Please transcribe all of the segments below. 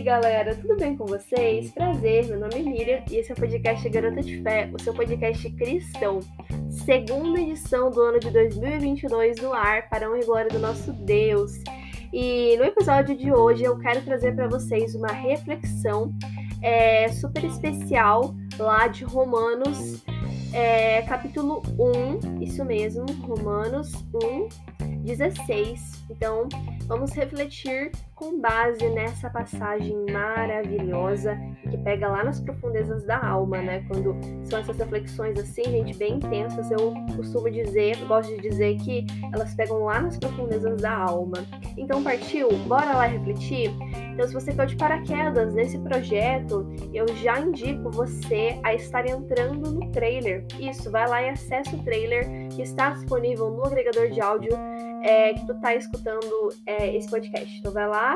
aí, galera, tudo bem com vocês? Prazer, meu nome é Miriam e esse é o podcast Garota de Fé, o seu podcast cristão. Segunda edição do ano de 2022 no ar para honra e glória do nosso Deus. E no episódio de hoje eu quero trazer para vocês uma reflexão é, super especial lá de Romanos, é, capítulo 1, isso mesmo, Romanos 1, 16. Então, vamos refletir com base nessa passagem maravilhosa que pega lá nas profundezas da alma, né? Quando são essas reflexões assim, gente, bem intensas, eu costumo dizer, gosto de dizer que elas pegam lá nas profundezas da alma. Então, partiu? Bora lá refletir? Então, se você caiu de paraquedas nesse projeto, eu já indico você a estar entrando no trailer. Isso, vai lá e acessa o trailer que está disponível no agregador de áudio é, que tu tá escutando é, esse podcast. Então vai lá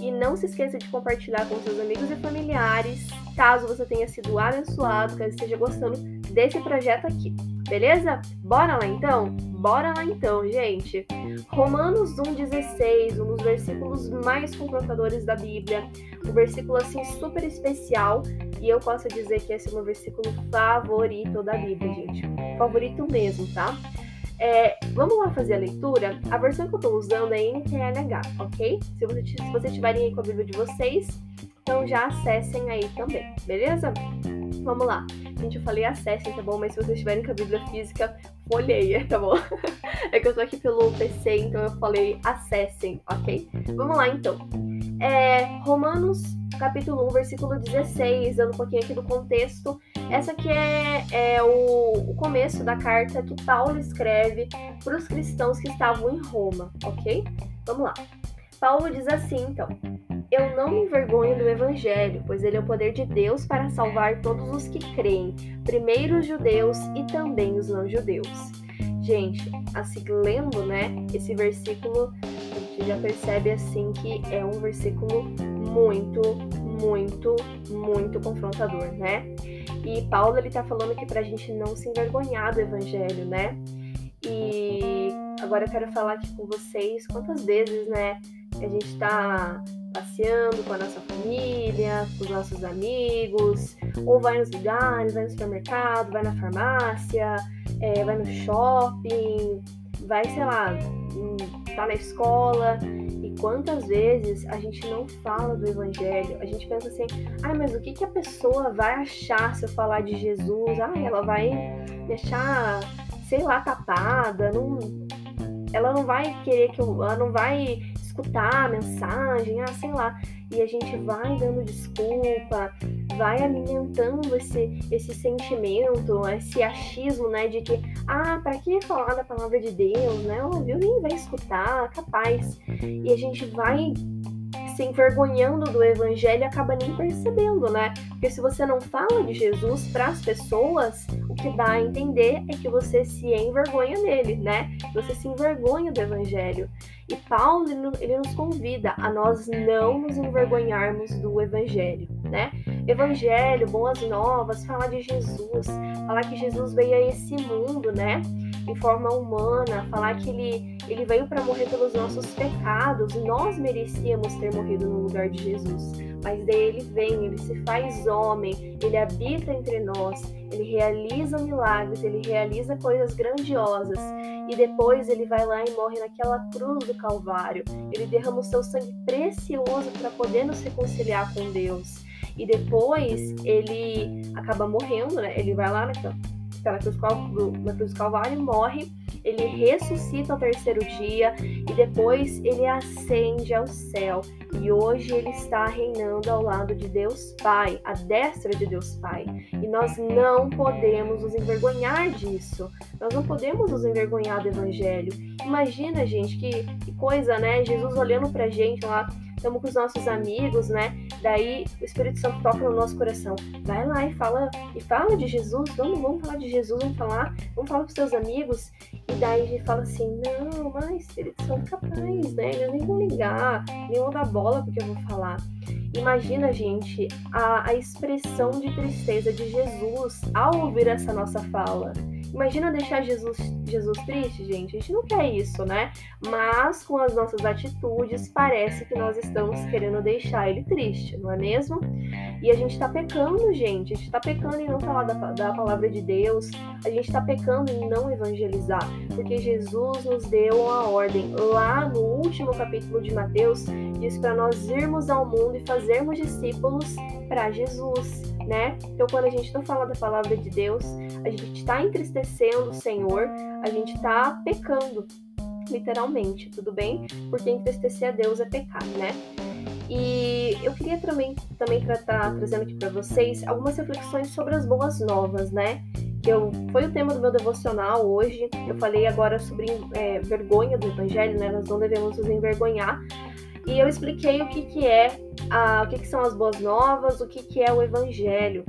e não se esqueça de compartilhar com seus amigos e familiares, caso você tenha sido abençoado, caso esteja gostando desse projeto aqui. Beleza? Bora lá então? Bora lá então, gente. Romanos 1,16, um dos versículos mais confrontadores da Bíblia. Um versículo assim super especial. E eu posso dizer que esse é o meu versículo favorito da Bíblia, gente. Favorito mesmo, tá? É, vamos lá fazer a leitura? A versão que eu estou usando é NTLH, ok? Se, você, se vocês estiverem aí com a Bíblia de vocês, então já acessem aí também, beleza? Vamos lá. Gente, eu falei acessem, tá bom? Mas se vocês estiverem com a Bíblia física, folheia, tá bom? é que eu tô aqui pelo PC, então eu falei acessem, ok? Vamos lá então. É, Romanos capítulo 1, versículo 16, dando um pouquinho aqui do contexto. Essa aqui é, é o, o, começo da carta que Paulo escreve para os cristãos que estavam em Roma, ok? Vamos lá. Paulo diz assim, então: Eu não me envergonho do evangelho, pois ele é o poder de Deus para salvar todos os que creem, primeiro os judeus e também os não-judeus. Gente, assim, lendo, né, esse versículo, a gente já percebe assim que é um versículo muito, muito, muito confrontador, né? E Paulo ele tá falando aqui pra gente não se envergonhar do evangelho, né? E agora eu quero falar aqui com vocês quantas vezes, né, a gente tá passeando com a nossa família, com os nossos amigos, ou vai nos lugares, vai no supermercado, vai na farmácia, é, vai no shopping, vai, sei lá, hum, tá na escola quantas vezes a gente não fala do evangelho? A gente pensa assim, ah, mas o que, que a pessoa vai achar se eu falar de Jesus? Ah, ela vai deixar, sei lá, tapada, não, ela não vai querer que eu, ela não vai escutar a mensagem, ah, sei lá. E a gente vai dando desculpa, vai alimentando esse, esse sentimento, esse achismo, né, de que, ah, para que falar da palavra de Deus, né? Ouviu, nem vai escutar, capaz. E a gente vai se envergonhando do evangelho acaba nem percebendo, né? Porque se você não fala de Jesus para as pessoas, o que dá a entender é que você se envergonha dele, né? Você se envergonha do evangelho. E Paulo ele nos convida a nós não nos envergonharmos do evangelho, né? Evangelho, boas novas, falar de Jesus, falar que Jesus veio a esse mundo, né? Em forma humana, falar que ele, ele veio para morrer pelos nossos pecados, nós merecíamos ter morrido no lugar de Jesus. Mas daí ele vem, ele se faz homem, ele habita entre nós, ele realiza milagres, ele realiza coisas grandiosas. E depois ele vai lá e morre naquela cruz do Calvário. Ele derrama o seu sangue precioso para poder nos reconciliar com Deus. E depois ele acaba morrendo, né? Ele vai lá naquela cruz, na cruz do Calvário, morre, ele ressuscita ao terceiro dia e depois ele ascende ao céu. E hoje ele está reinando ao lado de Deus Pai, à destra de Deus Pai. E nós não podemos nos envergonhar disso. Nós não podemos nos envergonhar do Evangelho. Imagina, gente, que, que coisa, né? Jesus olhando pra gente lá estamos com os nossos amigos, né? Daí o Espírito Santo toca no nosso coração. Vai lá e fala e fala de Jesus. Vamos, vamos falar de Jesus, vamos falar, vamos falar com seus amigos. E daí a gente fala assim, não, mas Espírito Santo capaz, né? Eles nem vão ligar, nem vão dar bola porque eu vou falar. Imagina, gente, a, a expressão de tristeza de Jesus ao ouvir essa nossa fala. Imagina deixar Jesus, Jesus triste, gente? A gente não quer isso, né? Mas com as nossas atitudes, parece que nós estamos querendo deixar ele triste, não é mesmo? E a gente tá pecando, gente. A gente tá pecando em não falar da, da palavra de Deus. A gente tá pecando em não evangelizar. Porque Jesus nos deu uma ordem. Lá no último capítulo de Mateus, diz para nós irmos ao mundo e fazermos discípulos para Jesus, né? Então, quando a gente não fala da palavra de Deus, a gente está entristecendo o Senhor, a gente está pecando, literalmente, tudo bem? Porque entristecer a Deus é pecar, né? E eu queria também, também tratar, trazendo aqui para vocês algumas reflexões sobre as boas novas, né? Que eu, foi o tema do meu devocional hoje. Eu falei agora sobre é, vergonha do evangelho, né? Nós não devemos nos envergonhar. E eu expliquei o que, que é, a, o que, que são as boas novas, o que, que é o evangelho.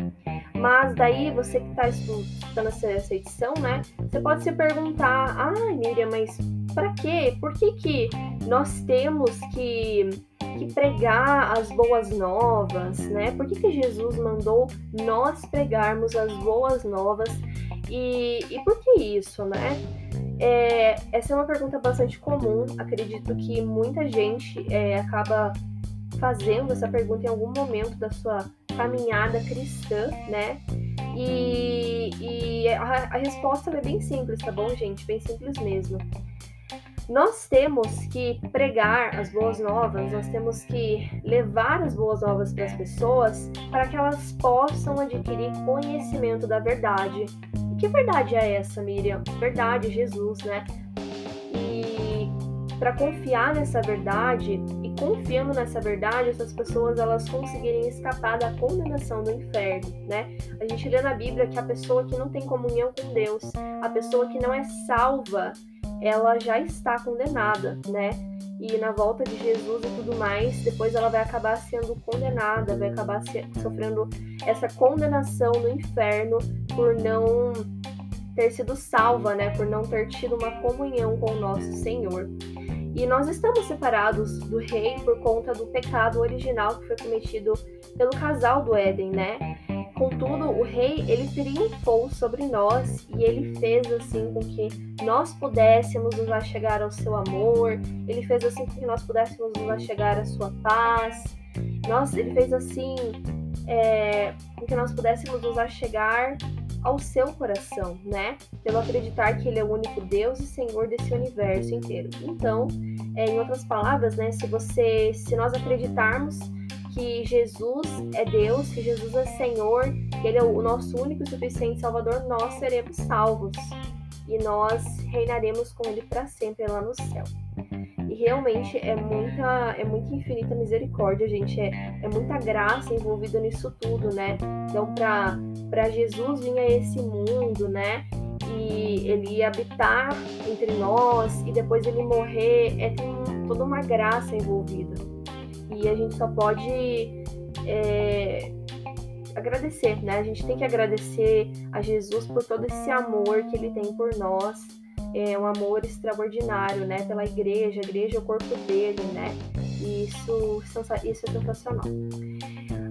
Mas daí, você que está estudando essa, essa edição, né? Você pode se perguntar, ah, Miriam, mas para quê? Por que, que nós temos que que pregar as boas novas, né? Por que, que Jesus mandou nós pregarmos as boas novas? E, e por que isso, né? É, essa é uma pergunta bastante comum. Acredito que muita gente é, acaba fazendo essa pergunta em algum momento da sua caminhada cristã, né? E, e a, a resposta é bem simples, tá bom, gente? Bem simples mesmo. Nós temos que pregar as boas novas, nós temos que levar as boas novas para as pessoas para que elas possam adquirir conhecimento da verdade. Que verdade é essa, Miriam? Verdade, Jesus, né? E para confiar nessa verdade e confiando nessa verdade, essas pessoas elas conseguirem escapar da condenação do inferno, né? A gente lê na Bíblia que a pessoa que não tem comunhão com Deus, a pessoa que não é salva, ela já está condenada, né? E na volta de Jesus e tudo mais, depois ela vai acabar sendo condenada, vai acabar sofrendo essa condenação no inferno por não ter sido salva, né? Por não ter tido uma comunhão com o nosso Senhor. E nós estamos separados do rei por conta do pecado original que foi cometido pelo casal do Éden, né? Contudo, o rei ele triunfou sobre nós e ele fez assim com que nós pudéssemos nos achegar ao seu amor. Ele fez assim com que nós pudéssemos nos achegar à sua paz. Nós, ele fez assim é, com que nós pudéssemos nos achegar ao seu coração, né? Pelo acreditar que ele é o único Deus e Senhor desse universo inteiro. Então, é, em outras palavras, né? Se você, se nós acreditarmos que Jesus é Deus, que Jesus é Senhor, que Ele é o nosso único e suficiente Salvador, nós seremos salvos e nós reinaremos com Ele para sempre lá no céu. Realmente é muita, é muita infinita misericórdia, gente. É, é muita graça envolvida nisso tudo, né? Então, para Jesus vir a esse mundo, né? E ele habitar entre nós e depois ele morrer, é tem toda uma graça envolvida. E a gente só pode é, agradecer, né? A gente tem que agradecer a Jesus por todo esse amor que ele tem por nós. É um amor extraordinário, né? Pela igreja, a igreja é o corpo dele, né? E isso, isso é sensacional.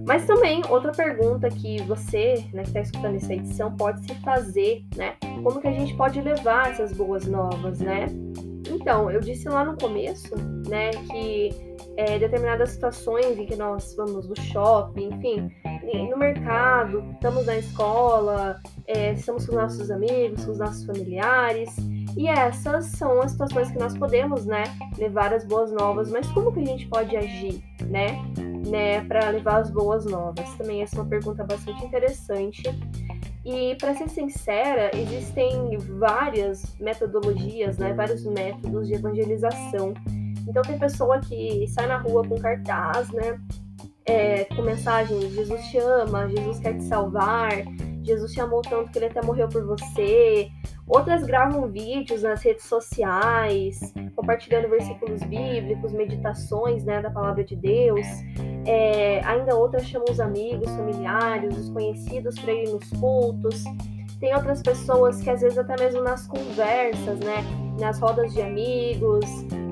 Mas também, outra pergunta que você, né, que está escutando essa edição, pode se fazer, né? Como que a gente pode levar essas boas novas, né? Então, eu disse lá no começo, né, que é, determinadas situações em que nós vamos no shopping, enfim, no mercado, estamos na escola, é, estamos com nossos amigos, com os nossos familiares, e essas são as situações que nós podemos, né, levar as boas novas, mas como que a gente pode agir, né, né, para levar as boas novas? Também essa é uma pergunta bastante interessante. E para ser sincera, existem várias metodologias, né, vários métodos de evangelização. Então tem pessoa que sai na rua com cartaz, né, é, com mensagem Jesus te ama, Jesus quer te salvar, Jesus te amou tanto que ele até morreu por você. Outras gravam vídeos nas redes sociais, compartilhando versículos bíblicos, meditações né, da palavra de Deus. É, ainda outras chamam os amigos, familiares, os conhecidos para ir nos cultos. Tem outras pessoas que às vezes até mesmo nas conversas, né, nas rodas de amigos,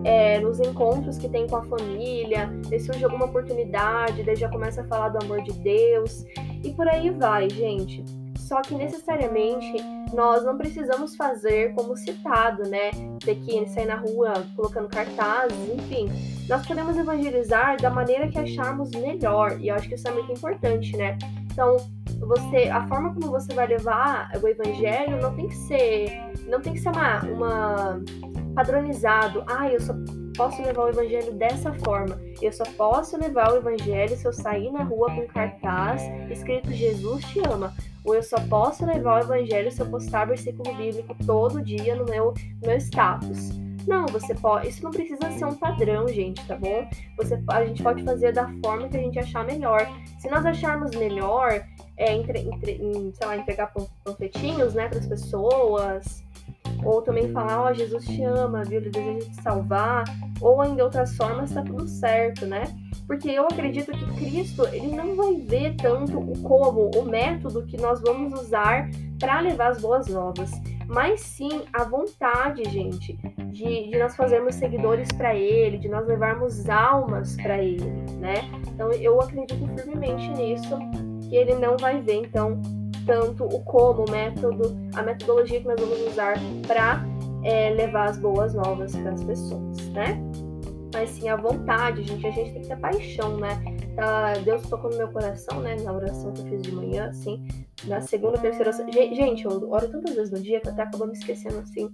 é, nos encontros que tem com a família, surge alguma oportunidade, daí já começa a falar do amor de Deus e por aí vai, gente. Só que necessariamente nós não precisamos fazer como citado, né? Ter que sair na rua colocando cartazes, enfim. Nós podemos evangelizar da maneira que acharmos melhor, e eu acho que isso é muito importante, né? Então, você, a forma como você vai levar o evangelho não tem que ser, não tem que ser uma, uma padronizado. Ah, eu só posso levar o evangelho dessa forma. Eu só posso levar o evangelho se eu sair na rua com cartaz escrito Jesus te ama. Ou eu só posso levar o evangelho se eu postar versículo bíblico todo dia no meu, no meu status. Não, você pode. Isso não precisa ser um padrão, gente, tá bom? Você, a gente pode fazer da forma que a gente achar melhor. Se nós acharmos melhor, é, entre, entre, sei lá, entregar panfletinhos, né, para as pessoas, ou também falar, ó, oh, Jesus te ama, viu? Ele deseja te salvar, ou ainda outras formas, tá tudo certo, né? Porque eu acredito que Cristo, ele não vai ver tanto o como, o método que nós vamos usar para levar as boas novas, mas sim a vontade, gente, de, de nós fazermos seguidores para Ele, de nós levarmos almas para Ele, né? Então eu acredito firmemente nisso, que Ele não vai ver, então, tanto o como, o método, a metodologia que nós vamos usar para é, levar as boas novas para as pessoas, né? Mas sim a vontade, gente, a gente tem que ter paixão, né? Tá, Deus tocou no meu coração, né? Na oração que eu fiz de manhã, assim, na segunda, terceira. Gente, eu oro tantas vezes no dia que eu até acabo me esquecendo, assim.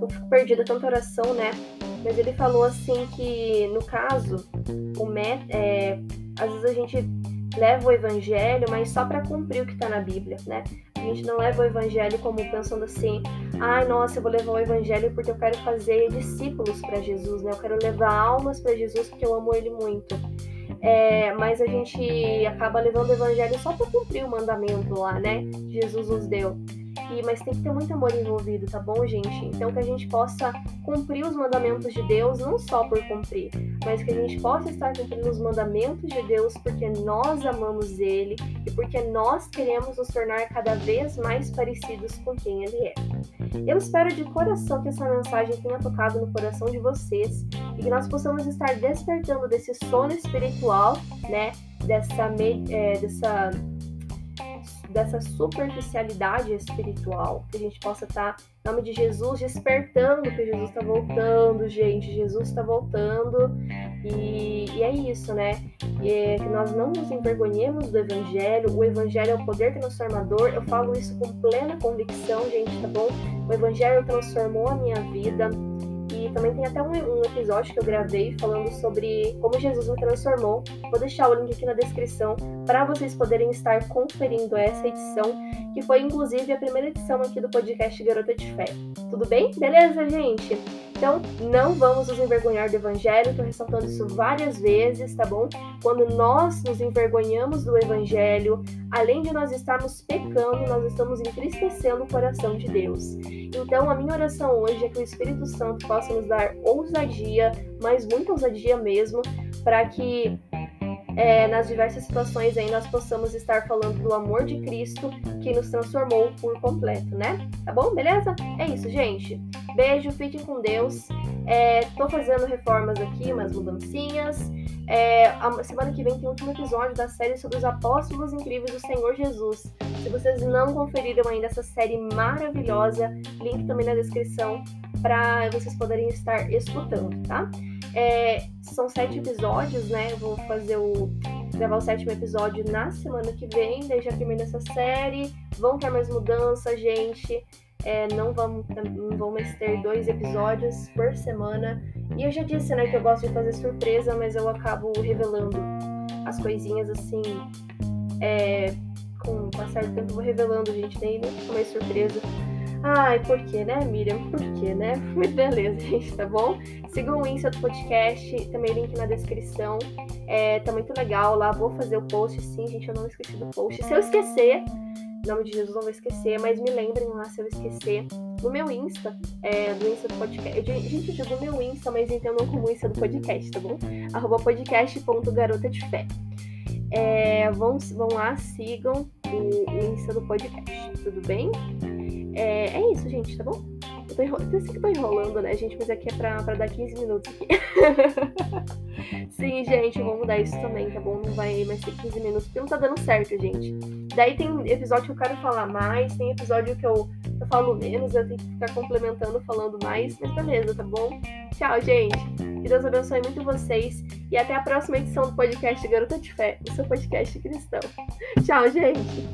Eu fico perdida tanta oração, né? Mas ele falou assim que, no caso, o met, é, às vezes a gente leva o evangelho, mas só para cumprir o que está na Bíblia, né? A gente não leva o evangelho como pensando assim, ai, nossa, eu vou levar o evangelho porque eu quero fazer discípulos para Jesus, né? Eu quero levar almas para Jesus porque eu amo ele muito. É, mas a gente acaba levando o evangelho só para cumprir o mandamento lá, né? Jesus nos deu. E, mas tem que ter muito amor envolvido, tá bom, gente? Então que a gente possa cumprir os mandamentos de Deus, não só por cumprir, mas que a gente possa estar cumprindo os mandamentos de Deus porque nós amamos Ele e porque nós queremos nos tornar cada vez mais parecidos com quem Ele é. Eu espero de coração que essa mensagem tenha tocado no coração de vocês e que nós possamos estar despertando desse sono espiritual, né? Dessa, é, dessa dessa superficialidade espiritual, que a gente possa estar, tá, em nome de Jesus, despertando que Jesus está voltando, gente, Jesus está voltando, e, e, é isso, né? É que nós não nos envergonhemos do Evangelho, o Evangelho é o poder transformador, eu falo isso com plena convicção, gente, tá bom? O Evangelho transformou a minha vida, também tem até um, um, episódio que eu gravei falando sobre como Jesus me transformou. Vou deixar o link aqui na descrição para vocês poderem estar conferindo essa edição, que foi inclusive a primeira edição aqui do podcast Garota de Fé. Tudo bem? Beleza, gente? Então, não vamos nos envergonhar do Evangelho, estou ressaltando isso várias vezes, tá bom? Quando nós nos envergonhamos do Evangelho, além de nós estarmos pecando, nós estamos entristecendo o coração de Deus. Então, a minha oração hoje é que o Espírito Santo possa nos dar ousadia, mas muita ousadia mesmo, para que é, nas diversas situações aí nós possamos estar falando do amor de Cristo que nos transformou por completo, né? Tá bom? Beleza? É isso, gente. Beijo, fiquem com Deus. É, tô fazendo reformas aqui, umas mudancinhas. É, a semana que vem tem o último episódio da série sobre os apóstolos incríveis do Senhor Jesus. Se vocês não conferiram ainda essa série maravilhosa, link também na descrição para vocês poderem estar escutando, tá? É, são sete episódios, né? Eu vou fazer o. gravar o sétimo episódio na semana que vem, daí já termina essa série. Vão ter mais mudanças, gente. É, não, vamos, não mais ter dois episódios por semana. E eu já disse, né, que eu gosto de fazer surpresa, mas eu acabo revelando as coisinhas assim. É, com o passar do tempo, eu vou revelando, gente. Não fica mais surpresa. Ai, por que, né, Miriam? Por que, né? Beleza, gente, tá bom? Sigam o Insta do podcast, também link na descrição. É, tá muito legal lá, vou fazer o post, sim, gente, eu não esqueci do post. Se eu esquecer, em nome de Jesus, não vou esquecer, mas me lembrem lá se eu esquecer. No meu Insta, é, do Insta do podcast. Eu, gente, eu digo meu Insta, mas entendam como Insta do podcast, tá bom? Arroba podcast.garota de fé. É, vão, vão lá, sigam o, Insta do podcast, tudo bem? É, é isso, gente, tá bom? Eu, tô enrolando, eu sei que tô enrolando, né, gente? Mas aqui é pra, pra dar 15 minutos aqui. Sim, gente, vou mudar isso também, tá bom? Não vai mais ser 15 minutos, porque não tá dando certo, gente. Daí tem episódio que eu quero falar mais, tem episódio que eu, eu falo menos, eu tenho que ficar complementando, falando mais, mas beleza, tá bom? Tchau, gente. Que Deus abençoe muito vocês e até a próxima edição do podcast Garota de Fé, o seu podcast cristão. Tchau, gente.